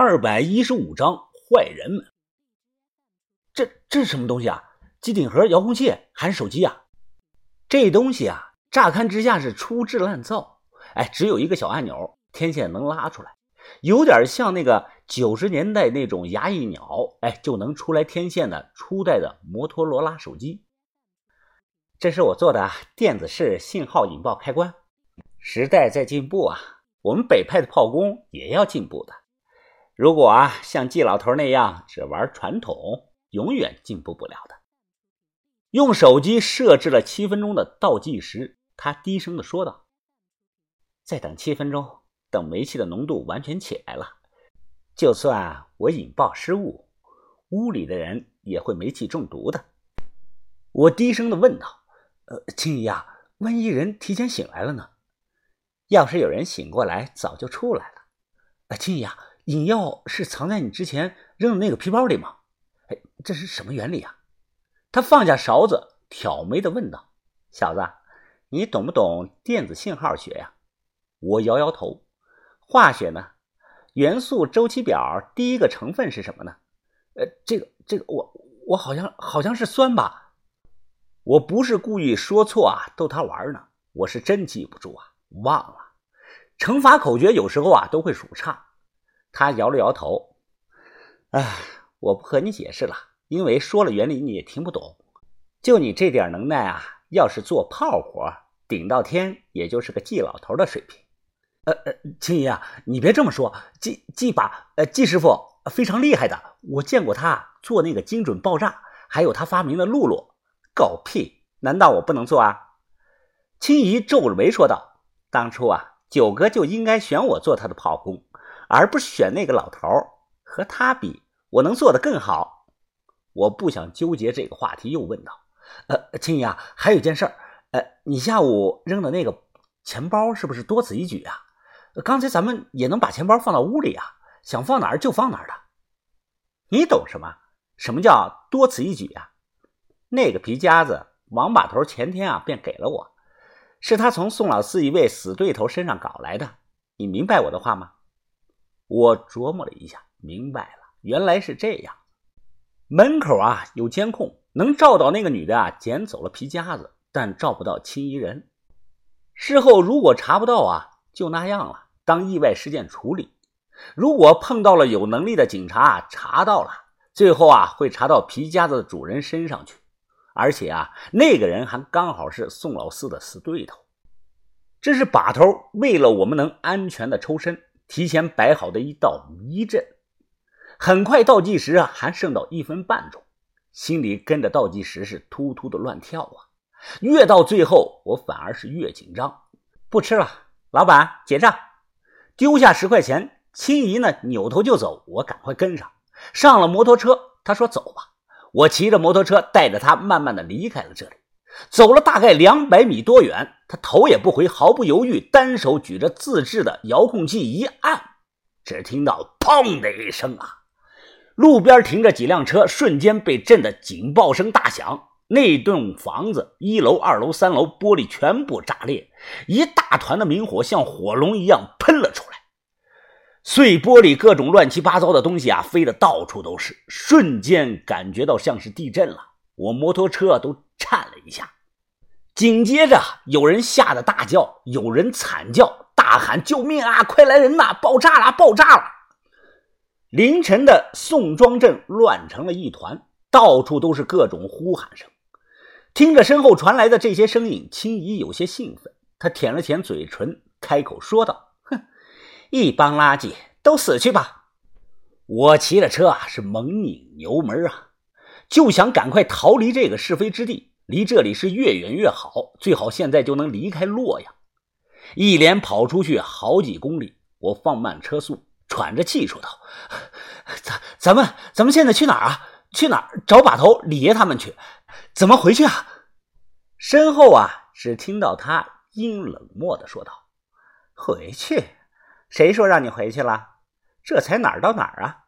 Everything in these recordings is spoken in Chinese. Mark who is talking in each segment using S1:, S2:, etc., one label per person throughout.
S1: 二百一十五章坏人们。这这是什么东西啊？机顶盒、遥控器还是手机啊？这东西啊，乍看之下是粗制滥造。哎，只有一个小按钮，天线能拉出来，有点像那个九十年代那种牙一鸟，哎，就能出来天线的初代的摩托罗拉手机。这是我做的电子式信号引爆开关。时代在进步啊，我们北派的炮工也要进步的。如果啊，像季老头那样只玩传统，永远进步不了的。用手机设置了七分钟的倒计时，他低声的说道：“再等七分钟，等煤气的浓度完全起来了，就算我引爆失误，屋里的人也会煤气中毒的。”我低声的问道：“呃，青姨啊，万一人提前醒来了呢？要是有人醒过来，早就出来了。啊，青姨啊。”引药是藏在你之前扔的那个皮包里吗？哎，这是什么原理啊？他放下勺子，挑眉的问道：“小子，你懂不懂电子信号学呀？”我摇摇头。化学呢？元素周期表第一个成分是什么呢？呃，这个，这个，我我好像好像是酸吧？我不是故意说错啊，逗他玩呢。我是真记不住啊，忘了。乘法口诀有时候啊都会数差。他摇了摇头，哎，我不和你解释了，因为说了原理你也听不懂。就你这点能耐啊，要是做炮火，顶到天也就是个季老头的水平。呃呃，青姨啊，你别这么说，季季把呃季师傅非常厉害的，我见过他做那个精准爆炸，还有他发明的露露。狗屁！难道我不能做啊？青姨皱着眉说道：“当初啊，九哥就应该选我做他的炮工。”而不是选那个老头和他比，我能做得更好。我不想纠结这个话题，又问道：“呃，青姨啊，还有件事儿，呃，你下午扔的那个钱包是不是多此一举啊？刚才咱们也能把钱包放到屋里啊，想放哪儿就放哪儿的。你懂什么？什么叫多此一举啊？那个皮夹子，王把头前天啊便给了我，是他从宋老四一位死对头身上搞来的。你明白我的话吗？”我琢磨了一下，明白了，原来是这样。门口啊有监控，能照到那个女的啊捡走了皮夹子，但照不到青衣人。事后如果查不到啊，就那样了，当意外事件处理。如果碰到了有能力的警察，查到了，最后啊会查到皮夹子的主人身上去。而且啊，那个人还刚好是宋老四的死对头。这是把头为了我们能安全的抽身。提前摆好的一道迷阵，很快倒计时啊，还剩到一分半钟，心里跟着倒计时是突突的乱跳啊。越到最后，我反而是越紧张。不吃了，老板结账。丢下十块钱，青姨呢扭头就走，我赶快跟上，上了摩托车。他说：“走吧。”我骑着摩托车带着他慢慢的离开了这里。走了大概两百米多远，他头也不回，毫不犹豫，单手举着自制的遥控器一按，只听到“砰”的一声啊！路边停着几辆车，瞬间被震得警报声大响。那栋房子一楼、二楼、三楼玻璃全部炸裂，一大团的明火像火龙一样喷了出来，碎玻璃、各种乱七八糟的东西啊，飞得到处都是。瞬间感觉到像是地震了，我摩托车都。颤了一下，紧接着有人吓得大叫，有人惨叫，大喊：“救命啊！快来人呐！爆炸了！爆炸了！”凌晨的宋庄镇乱成了一团，到处都是各种呼喊声。听着身后传来的这些声音，青姨有些兴奋，她舔了舔嘴唇，开口说道：“哼，一帮垃圾，都死去吧！”我骑着车啊，是猛拧油门啊，就想赶快逃离这个是非之地。离这里是越远越好，最好现在就能离开洛阳。一连跑出去好几公里，我放慢车速，喘着气说道：“咱咱们咱们现在去哪儿啊？去哪儿找把头李爷他们去？怎么回去啊？”身后啊，只听到他阴冷漠的说道：“回去？谁说让你回去了？这才哪儿到哪儿啊？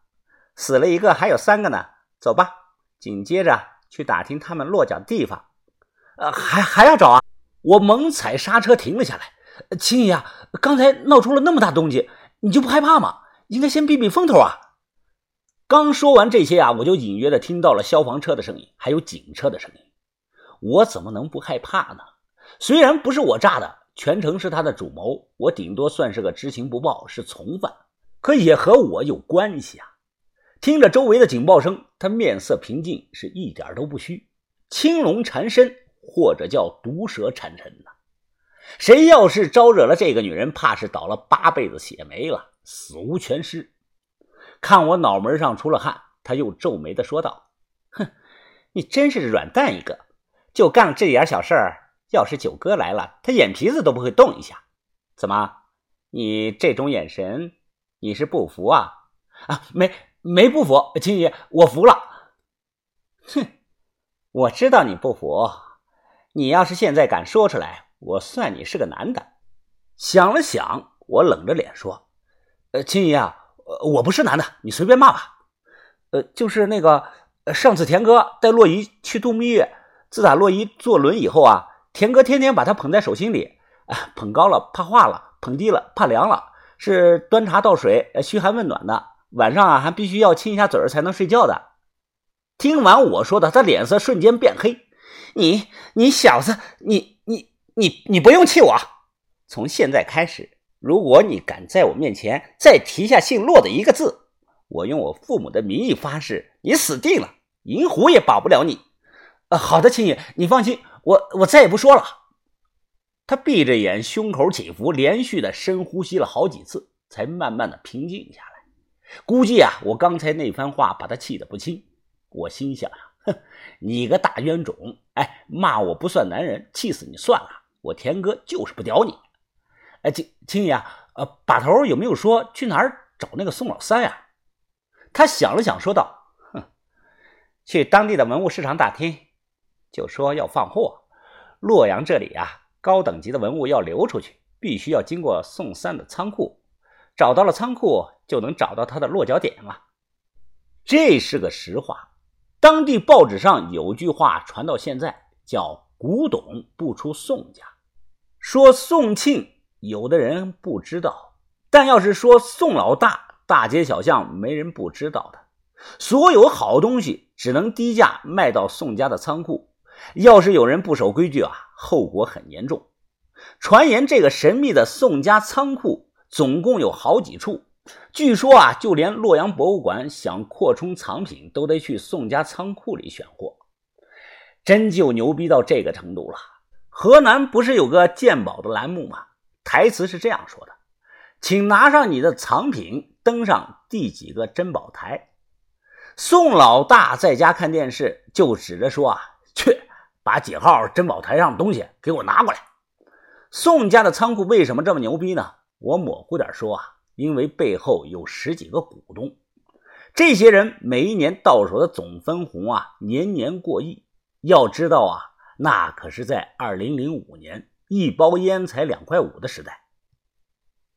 S1: 死了一个，还有三个呢。走吧。紧接着去打听他们落脚的地方。”呃，还还要找啊！我猛踩刹车停了下来。青姨啊，刚才闹出了那么大动静，你就不害怕吗？应该先避避风头啊！刚说完这些啊，我就隐约的听到了消防车的声音，还有警车的声音。我怎么能不害怕呢？虽然不是我炸的，全程是他的主谋，我顶多算是个知情不报，是从犯，可也和我有关系啊。听着周围的警报声，他面色平静，是一点都不虚。青龙缠身，或者叫毒蛇缠身呢？谁要是招惹了这个女人，怕是倒了八辈子血霉了，死无全尸。看我脑门上出了汗，他又皱眉的说道：“哼，你真是软蛋一个，就干了这点小事儿。要是九哥来了，他眼皮子都不会动一下。怎么，你这种眼神，你是不服啊？啊，没没不服，秦爷，我服了。哼，我知道你不服，你要是现在敢说出来。”我算你是个男的，想了想，我冷着脸说：“呃，青姨啊，我不是男的，你随便骂吧。呃，就是那个上次田哥带洛伊去度蜜月，自打洛伊坐轮以后啊，田哥天天把她捧在手心里，啊，捧高了怕化了，捧低了怕凉了，是端茶倒水，嘘寒问暖的。晚上啊，还必须要亲一下嘴才能睡觉的。”听完我说的，他脸色瞬间变黑：“你你小子，你你！”你你不用气我，从现在开始，如果你敢在我面前再提下姓骆的一个字，我用我父母的名义发誓，你死定了，银狐也保不了你。呃，好的，青爷，你放心，我我再也不说了。他闭着眼，胸口起伏，连续的深呼吸了好几次，才慢慢的平静下来。估计啊，我刚才那番话把他气得不轻。我心想呀，哼，你个大冤种，哎，骂我不算男人，气死你算了。我田哥就是不屌你，哎，青青爷啊，呃，把头有没有说去哪儿找那个宋老三呀？他想了想，说道：“哼，去当地的文物市场打听，就说要放货。洛阳这里啊，高等级的文物要流出去，必须要经过宋三的仓库。找到了仓库，就能找到他的落脚点了。这是个实话。当地报纸上有句话传到现在，叫。”古董不出宋家，说宋庆，有的人不知道；但要是说宋老大，大街小巷没人不知道的。所有好东西只能低价卖到宋家的仓库，要是有人不守规矩啊，后果很严重。传言这个神秘的宋家仓库总共有好几处，据说啊，就连洛阳博物馆想扩充藏品，都得去宋家仓库里选货。真就牛逼到这个程度了！河南不是有个鉴宝的栏目吗？台词是这样说的：“请拿上你的藏品，登上第几个珍宝台。”宋老大在家看电视，就指着说：“啊，去把几号珍宝台上的东西给我拿过来。”宋家的仓库为什么这么牛逼呢？我模糊点说啊，因为背后有十几个股东，这些人每一年到手的总分红啊，年年过亿。要知道啊，那可是在二零零五年，一包烟才两块五的时代。